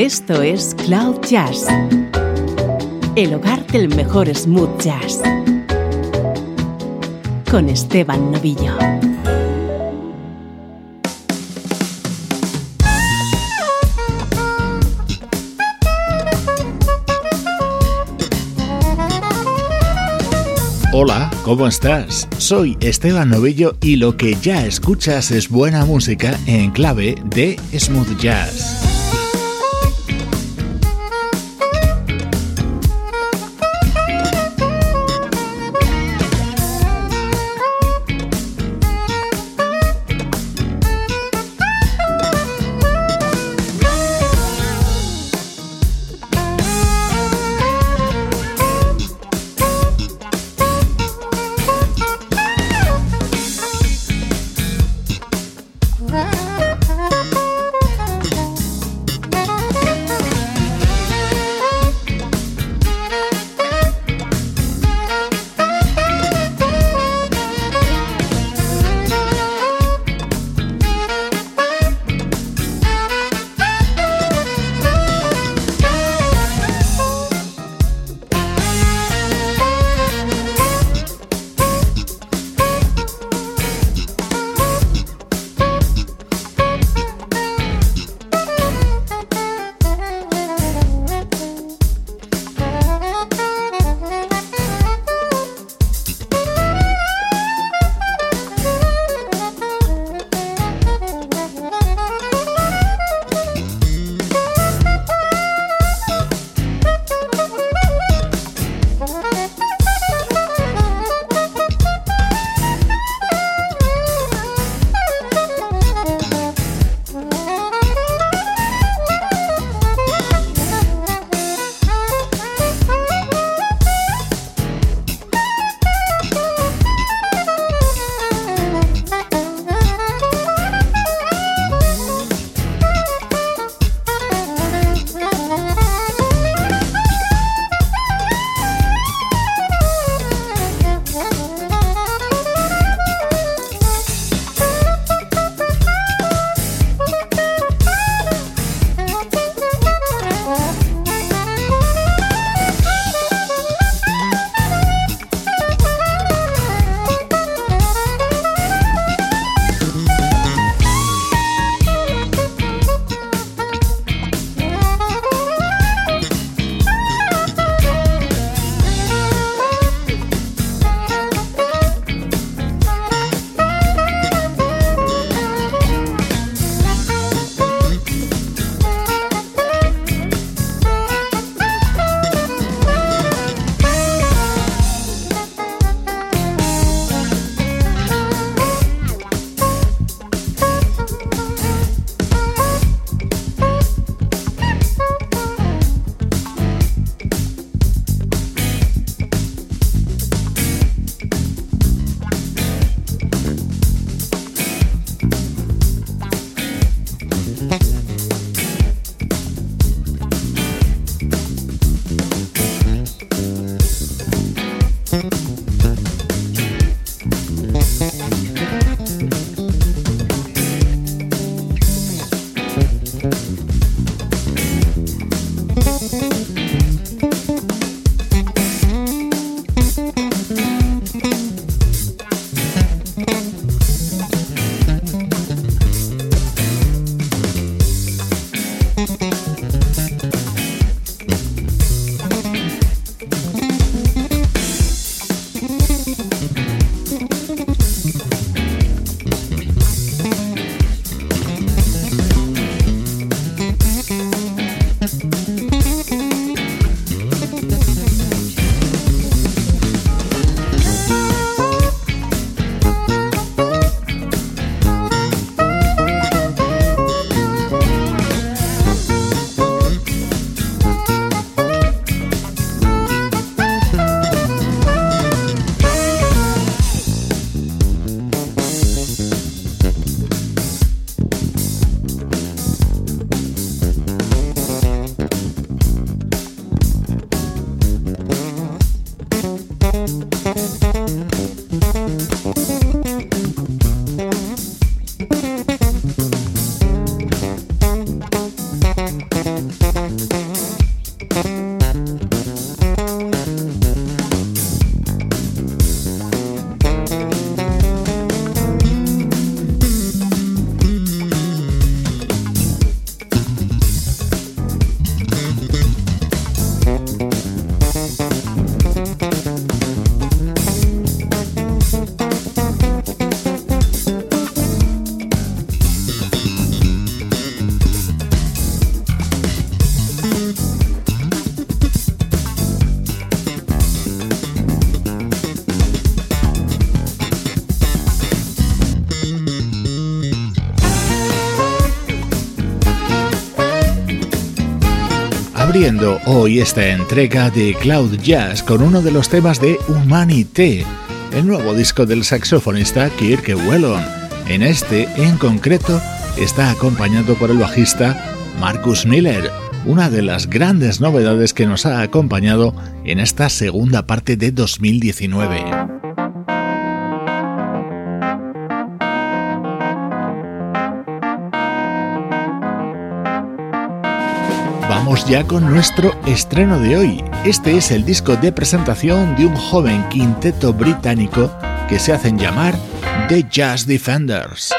Esto es Cloud Jazz, el hogar del mejor smooth jazz, con Esteban Novillo. Hola, ¿cómo estás? Soy Esteban Novillo y lo que ya escuchas es buena música en clave de smooth jazz. Hoy esta entrega de Cloud Jazz con uno de los temas de Humanité, el nuevo disco del saxofonista Kirk Whelan. En este, en concreto, está acompañado por el bajista Marcus Miller, una de las grandes novedades que nos ha acompañado en esta segunda parte de 2019. Vamos ya con nuestro estreno de hoy. Este es el disco de presentación de un joven quinteto británico que se hacen llamar The Jazz Defenders.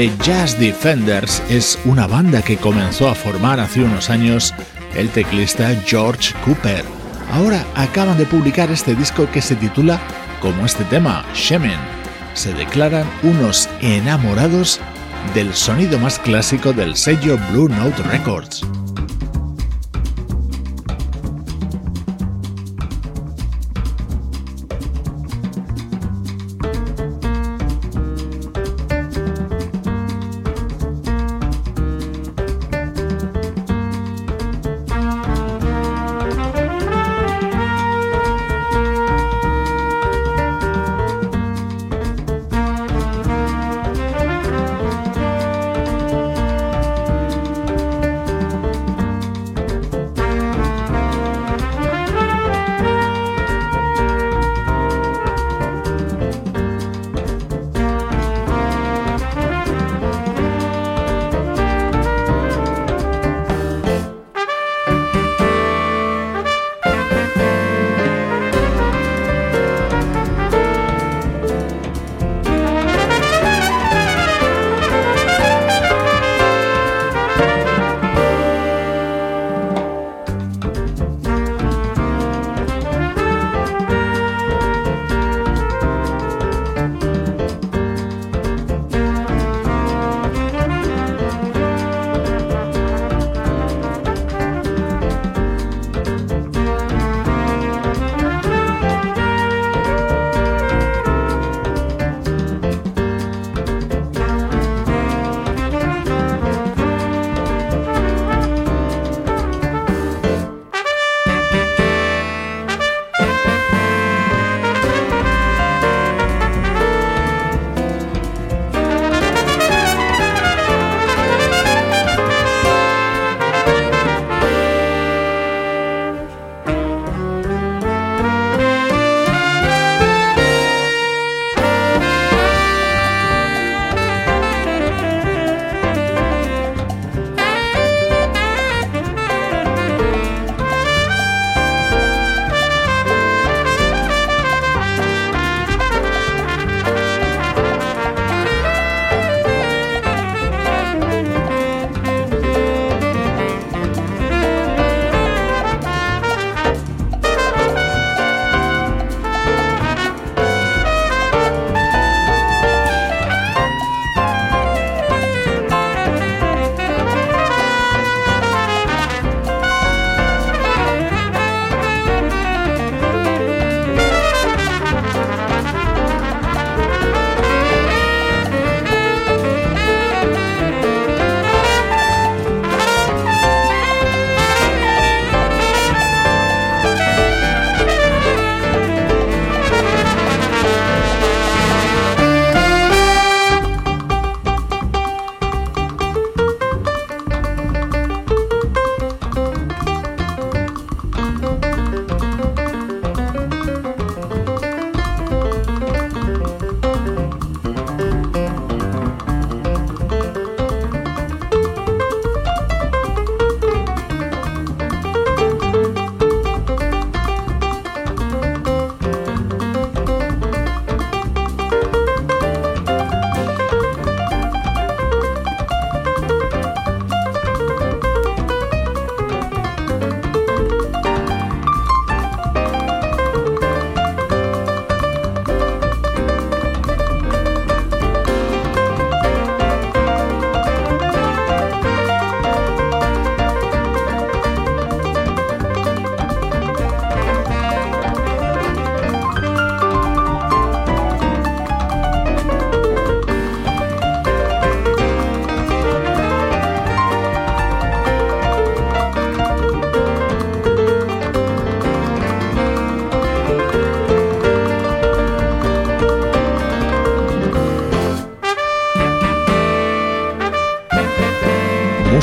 The Jazz Defenders es una banda que comenzó a formar hace unos años el teclista George Cooper. Ahora acaban de publicar este disco que se titula como este tema, Shemen. Se declaran unos enamorados del sonido más clásico del sello Blue Note Records.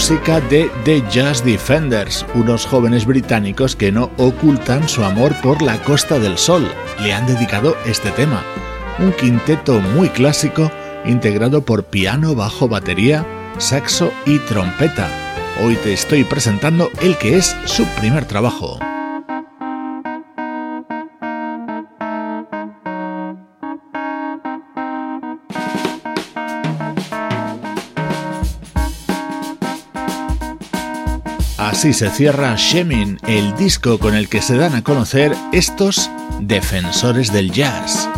De The Jazz Defenders, unos jóvenes británicos que no ocultan su amor por la Costa del Sol. Le han dedicado este tema, un quinteto muy clásico integrado por piano, bajo, batería, saxo y trompeta. Hoy te estoy presentando el que es su primer trabajo. Así se cierra Shemin, el disco con el que se dan a conocer estos defensores del jazz.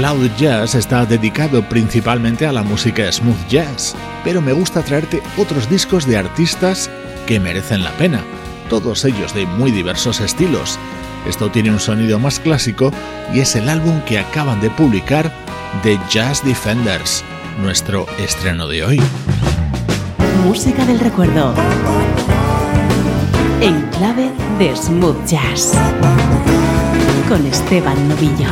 Cloud Jazz está dedicado principalmente a la música smooth jazz, pero me gusta traerte otros discos de artistas que merecen la pena, todos ellos de muy diversos estilos. Esto tiene un sonido más clásico y es el álbum que acaban de publicar The Jazz Defenders, nuestro estreno de hoy. Música del recuerdo. En clave de smooth jazz. Con Esteban Novillo.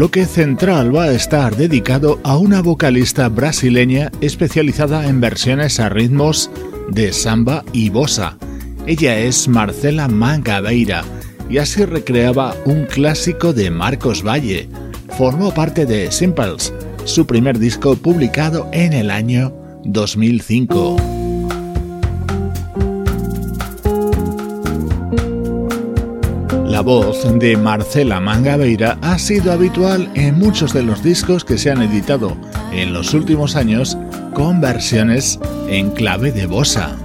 Bloque central va a estar dedicado a una vocalista brasileña especializada en versiones a ritmos de samba y bossa. Ella es Marcela Mangabeira y así recreaba un clásico de Marcos Valle. Formó parte de Simples, su primer disco publicado en el año 2005. La voz de Marcela Mangabeira ha sido habitual en muchos de los discos que se han editado en los últimos años con versiones en clave de bossa.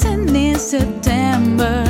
dancing in September.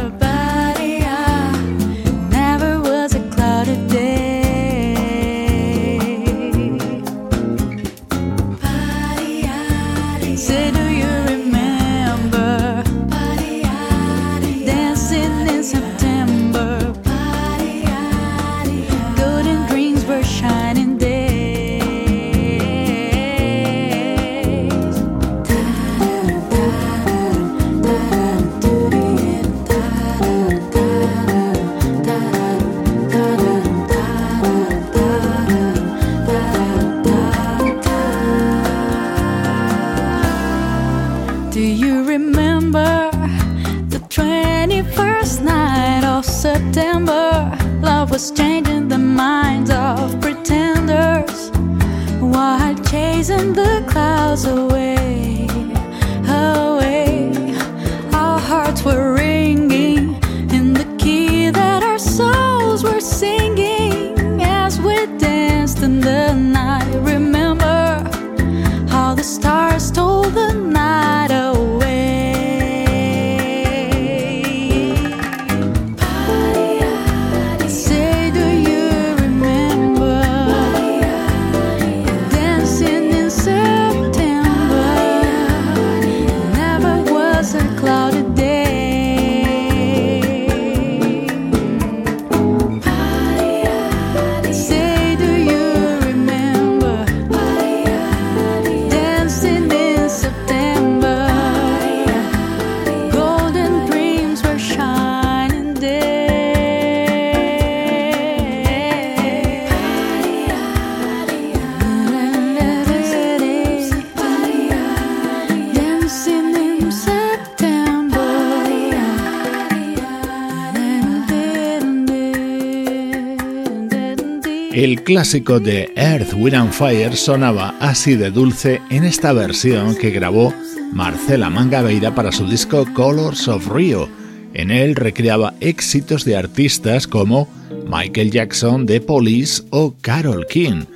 El clásico de Earth, Wind and Fire sonaba así de dulce en esta versión que grabó Marcela Mangabeira para su disco Colors of Rio. En él recreaba éxitos de artistas como Michael Jackson, The Police o Carol King.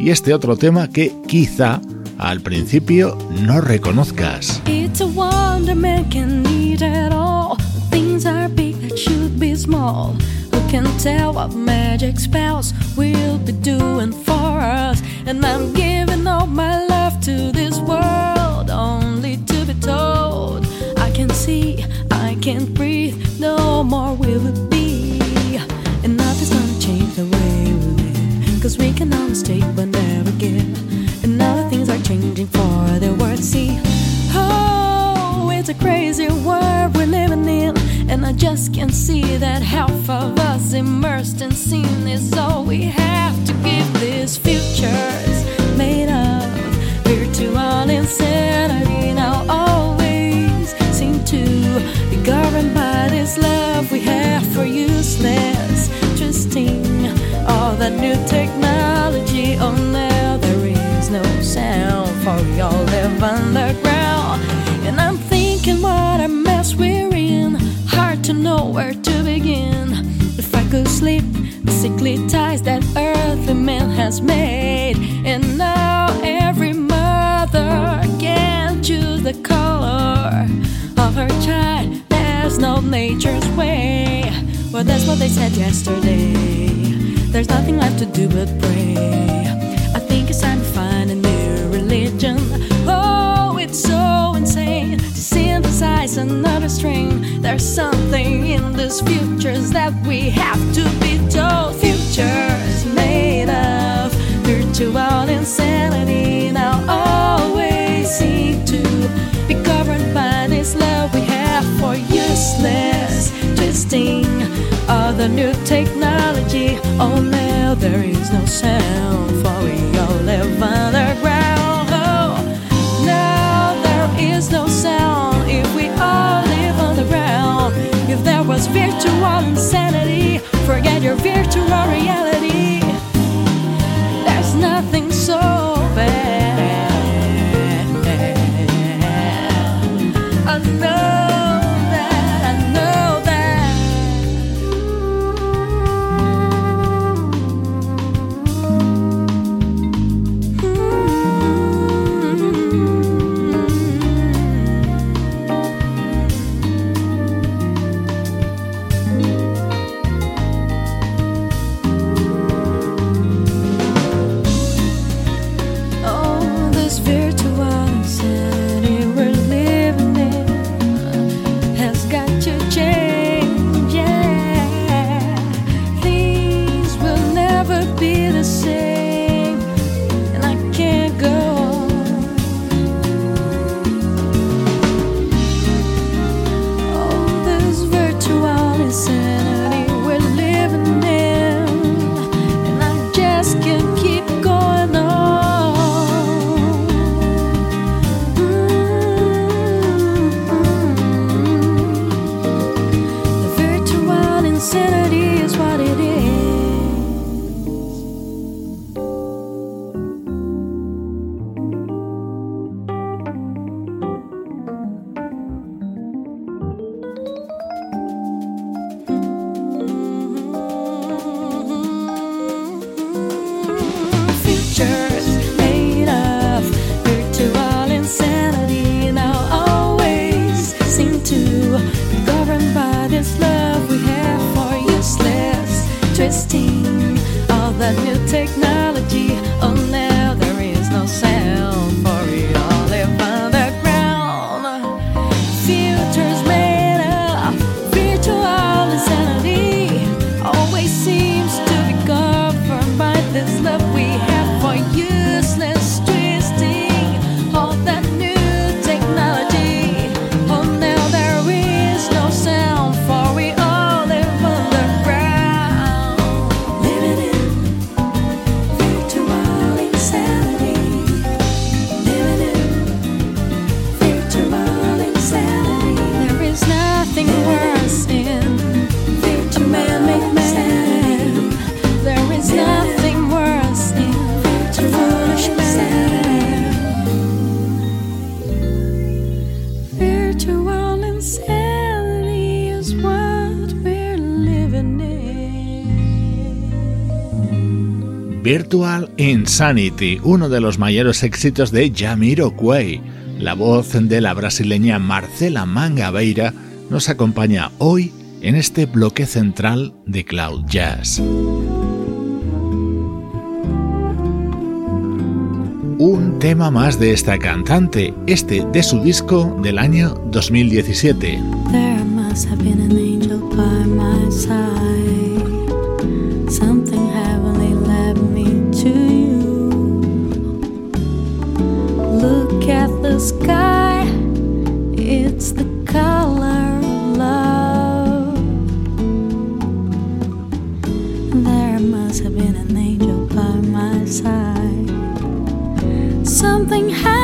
Y este otro tema que quizá al principio no reconozcas. can tell what magic spells will be doing for us. And I'm giving all my love to this world, only to be told I can see, I can't breathe, no more will it be. And nothing's gonna change the way we live, cause we can always take but never give. And other things are changing for the world, see. Oh, it's a crazy world we're living in. And I just can't see that half of us immersed in sin is all we have to give. This future's made of virtual insanity. Now always seem to be governed by this love we have for useless, trusting all that new technology. Oh, now there is no sound for y'all live underground, to know where to begin. If I could sleep, the sickly ties that earthly man has made. And now every mother can choose the color of her child. There's no nature's way. Well, that's what they said yesterday. There's nothing left to do but pray. I think it's time to find a new religion. Oh, it's so another string. There's something in these futures that we have to be told. Futures made of virtual insanity. Now always seek to be governed by this love we have for useless twisting of the new technology. Oh, now there is no sound for we all live underground. Was virtual insanity, forget your virtual reality. There's nothing so bad. Virtual Insanity, uno de los mayores éxitos de Jamiroquai. La voz de la brasileña Marcela Mangabeira nos acompaña hoy en este bloque central de Cloud Jazz. Un tema más de esta cantante, este de su disco del año 2017. Sky, it's the color of love. There must have been an angel by my side. Something heavenly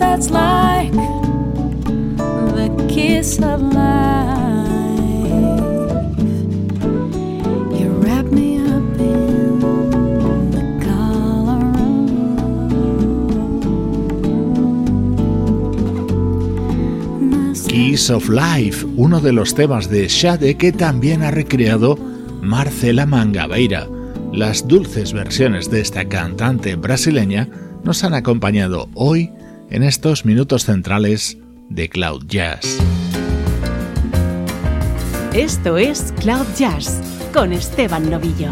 that's like the kiss of life. You wrap me up in the color of Kiss of Life, uno de los temas de Shade que también ha recreado Marcela Mangabeira. Las dulces versiones de esta cantante brasileña nos han acompañado hoy en estos minutos centrales de Cloud Jazz. Esto es Cloud Jazz con Esteban Novillo.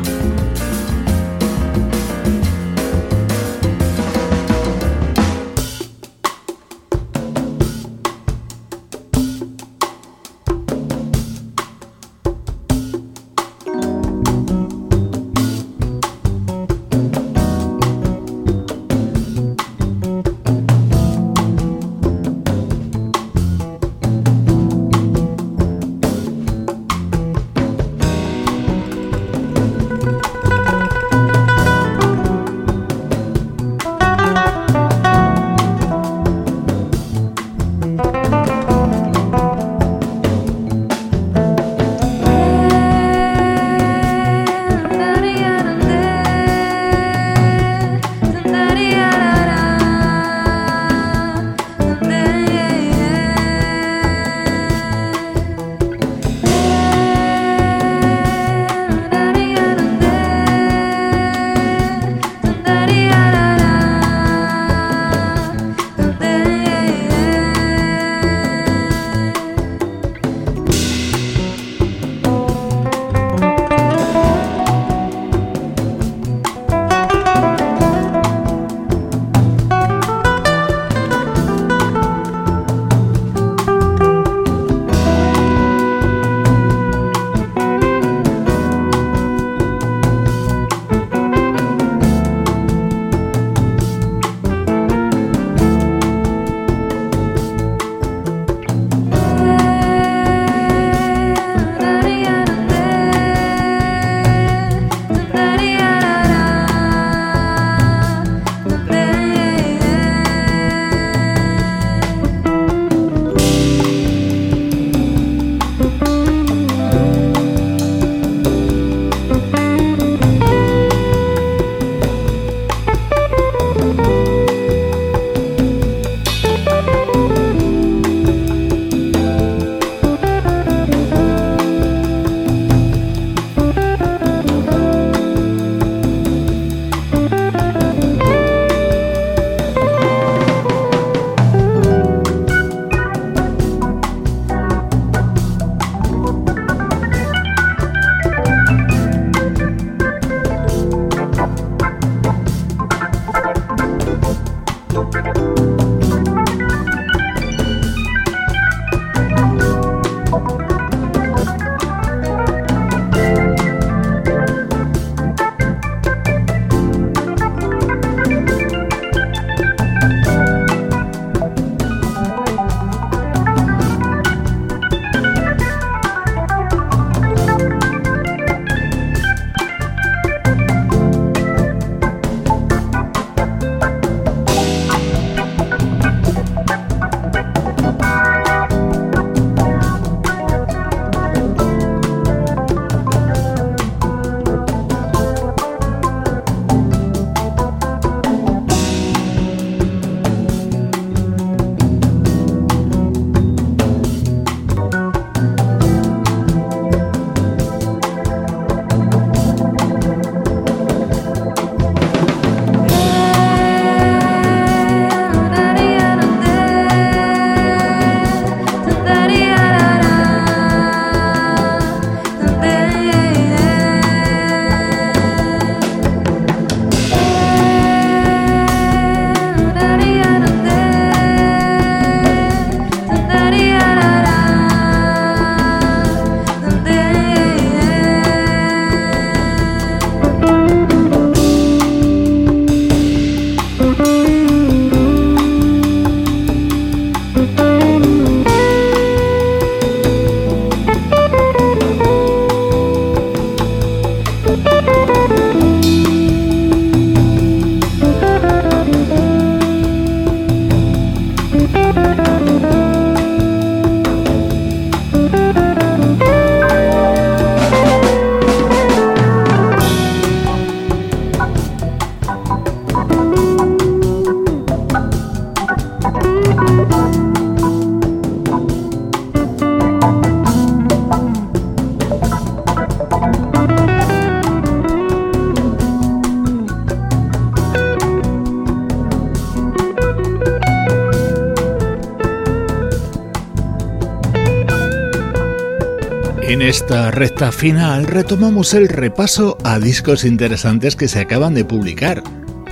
En esta recta final retomamos el repaso a discos interesantes que se acaban de publicar.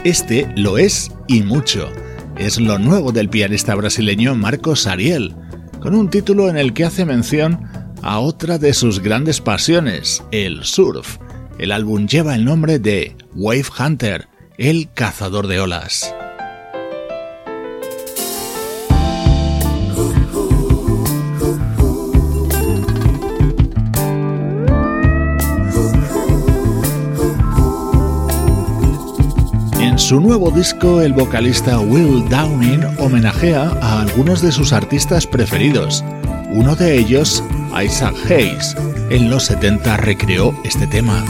Este lo es y mucho. Es lo nuevo del pianista brasileño Marcos Ariel, con un título en el que hace mención a otra de sus grandes pasiones, el surf. El álbum lleva el nombre de Wave Hunter, el cazador de olas. Su nuevo disco, el vocalista Will Downing homenajea a algunos de sus artistas preferidos. Uno de ellos, Isaac Hayes. En los 70 recreó este tema.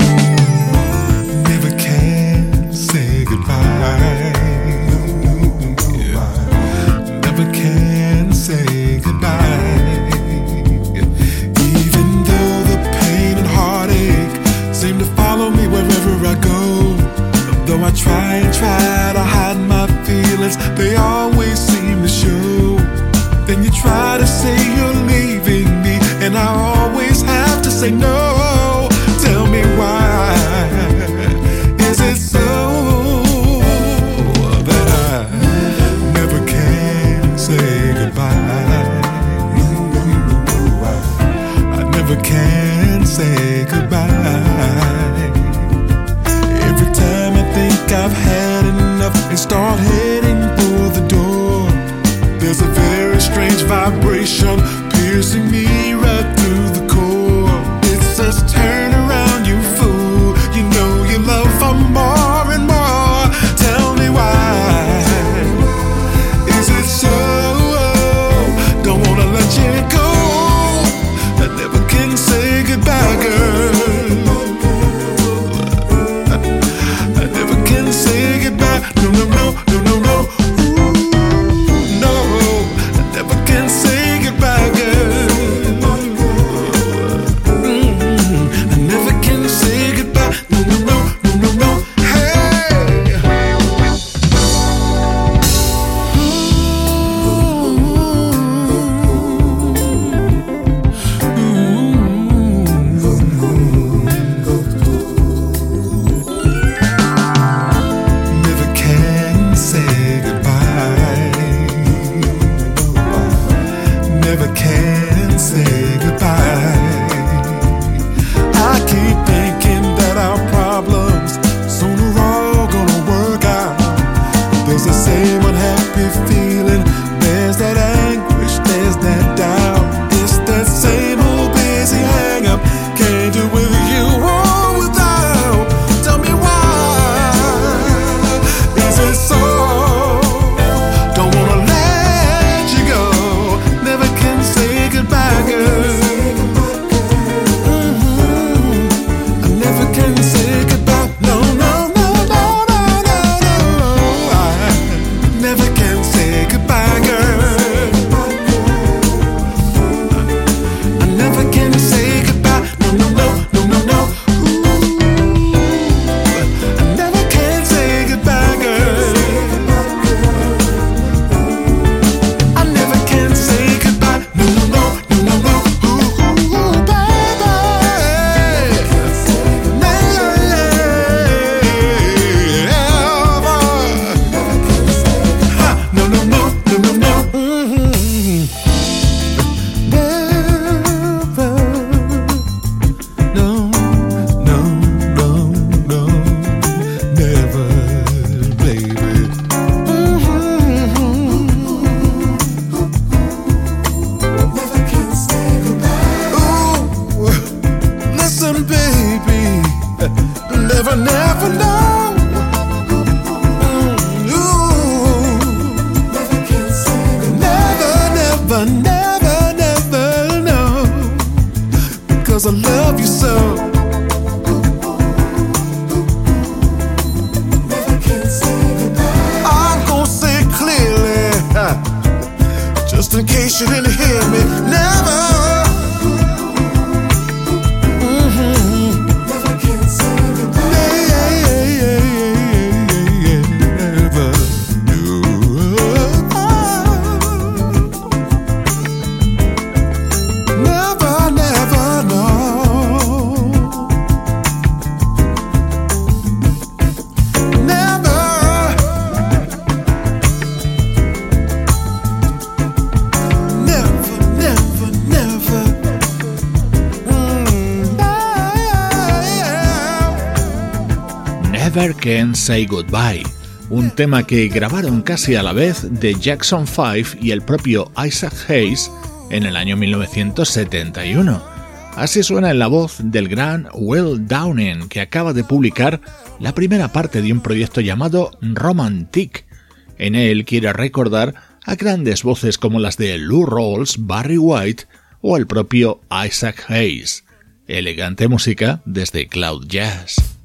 goodbye. Every time I think I've had enough and start heading for the door, there's a very strange vibration piercing me. Where Can Say Goodbye, un tema que grabaron casi a la vez de Jackson 5 y el propio Isaac Hayes en el año 1971. Así suena en la voz del gran Will Downing, que acaba de publicar la primera parte de un proyecto llamado Romantic. En él quiere recordar a grandes voces como las de Lou Rawls, Barry White o el propio Isaac Hayes. Elegante música desde Cloud Jazz.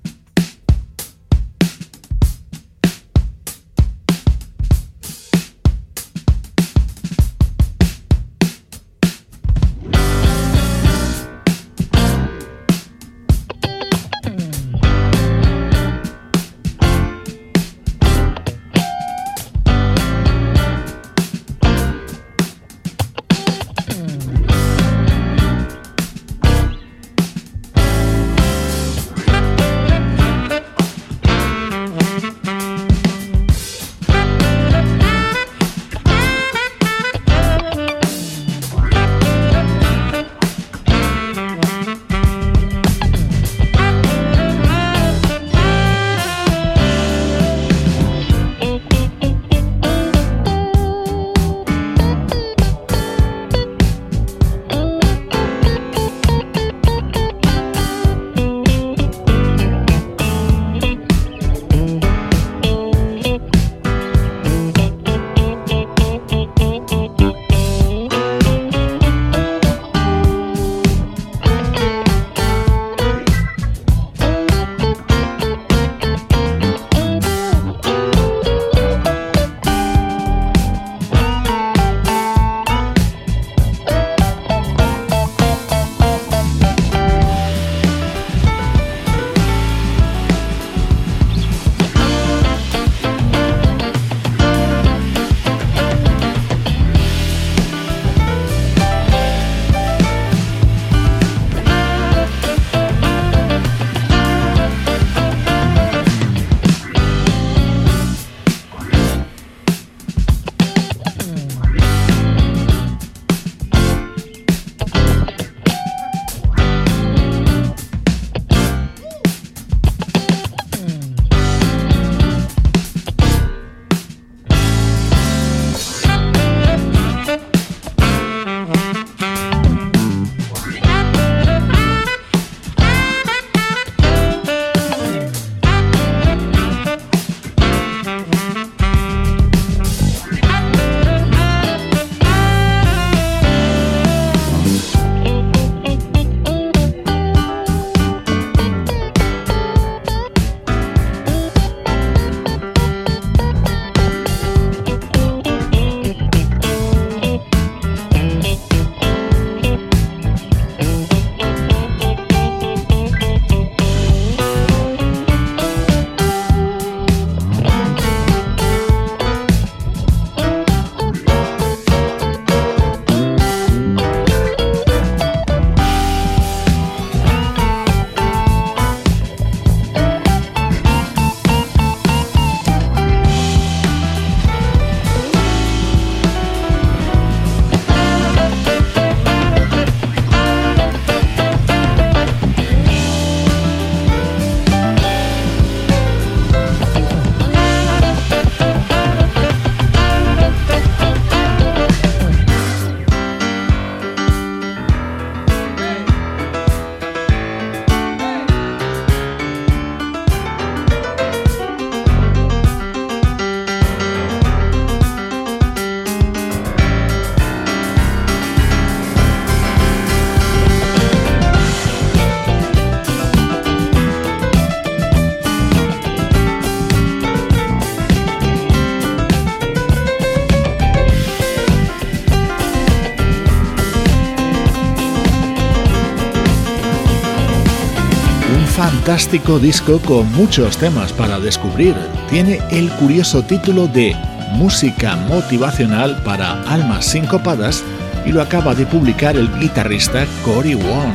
Disco con muchos temas para descubrir. Tiene el curioso título de Música motivacional para almas sincopadas y lo acaba de publicar el guitarrista Cory Wong,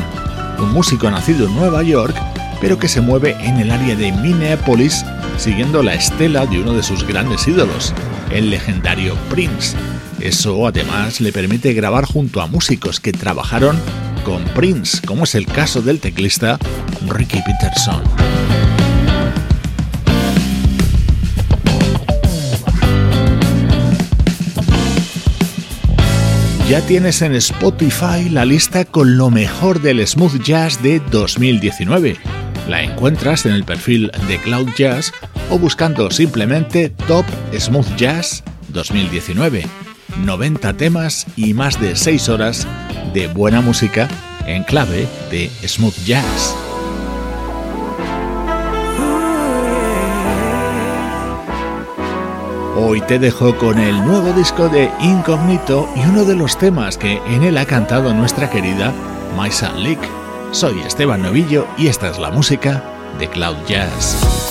un músico nacido en Nueva York, pero que se mueve en el área de Minneapolis siguiendo la estela de uno de sus grandes ídolos, el legendario Prince. Eso además le permite grabar junto a músicos que trabajaron con Prince, como es el caso del teclista Ricky Peterson. Ya tienes en Spotify la lista con lo mejor del smooth jazz de 2019. La encuentras en el perfil de Cloud Jazz o buscando simplemente Top Smooth Jazz 2019. 90 temas y más de 6 horas de buena música en clave de smooth jazz. Hoy te dejo con el nuevo disco de Incognito y uno de los temas que en él ha cantado nuestra querida Maisa Lick. Soy Esteban Novillo y esta es la música de Cloud Jazz.